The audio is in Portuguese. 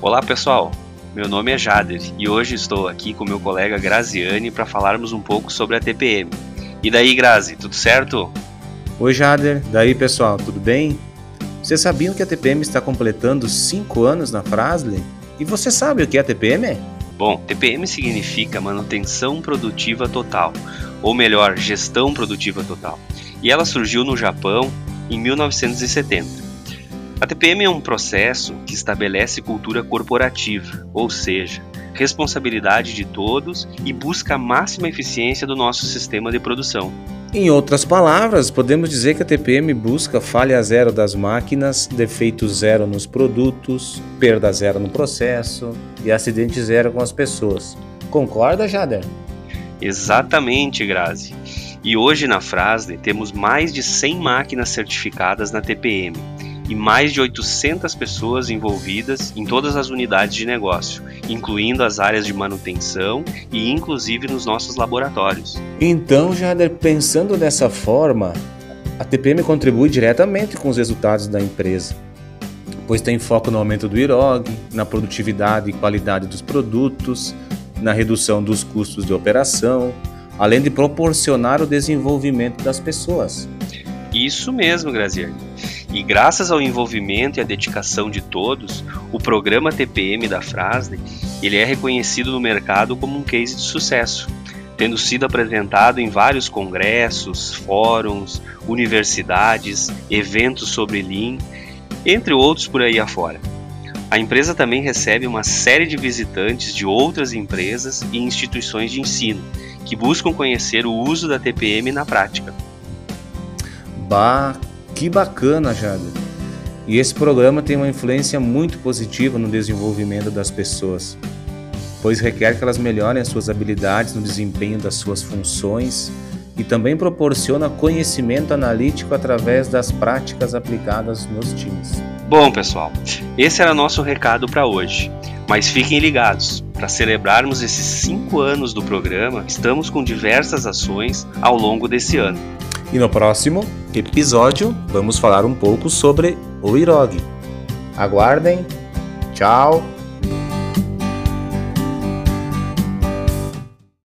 Olá pessoal, meu nome é Jader e hoje estou aqui com meu colega Graziane para falarmos um pouco sobre a TPM. E daí, Grazi, tudo certo? Oi Jader, daí pessoal, tudo bem? Vocês sabiam que a TPM está completando 5 anos na Frasle? E você sabe o que é a TPM? Bom, TPM significa manutenção produtiva total, ou melhor, gestão produtiva total. E ela surgiu no Japão em 1970. A TPM é um processo que estabelece cultura corporativa, ou seja, responsabilidade de todos e busca a máxima eficiência do nosso sistema de produção. Em outras palavras, podemos dizer que a TPM busca falha zero das máquinas, defeito zero nos produtos, perda zero no processo e acidente zero com as pessoas. Concorda, Jader? Exatamente, Grazi. E hoje na Frasle temos mais de 100 máquinas certificadas na TPM e mais de 800 pessoas envolvidas em todas as unidades de negócio, incluindo as áreas de manutenção e inclusive nos nossos laboratórios. Então, Jader, pensando dessa forma, a TPM contribui diretamente com os resultados da empresa, pois tem foco no aumento do IROG, na produtividade e qualidade dos produtos, na redução dos custos de operação, além de proporcionar o desenvolvimento das pessoas. Isso mesmo, Grazier. E graças ao envolvimento e à dedicação de todos, o programa TPM da Frasne ele é reconhecido no mercado como um case de sucesso, tendo sido apresentado em vários congressos, fóruns, universidades, eventos sobre Lean, entre outros por aí afora. A empresa também recebe uma série de visitantes de outras empresas e instituições de ensino que buscam conhecer o uso da TPM na prática. Bah, que bacana, Jader! E esse programa tem uma influência muito positiva no desenvolvimento das pessoas, pois requer que elas melhorem as suas habilidades no desempenho das suas funções e também proporciona conhecimento analítico através das práticas aplicadas nos times. Bom, pessoal, esse era nosso recado para hoje. Mas fiquem ligados, para celebrarmos esses cinco anos do programa, estamos com diversas ações ao longo desse ano. E no próximo episódio vamos falar um pouco sobre o IROG. Aguardem. Tchau.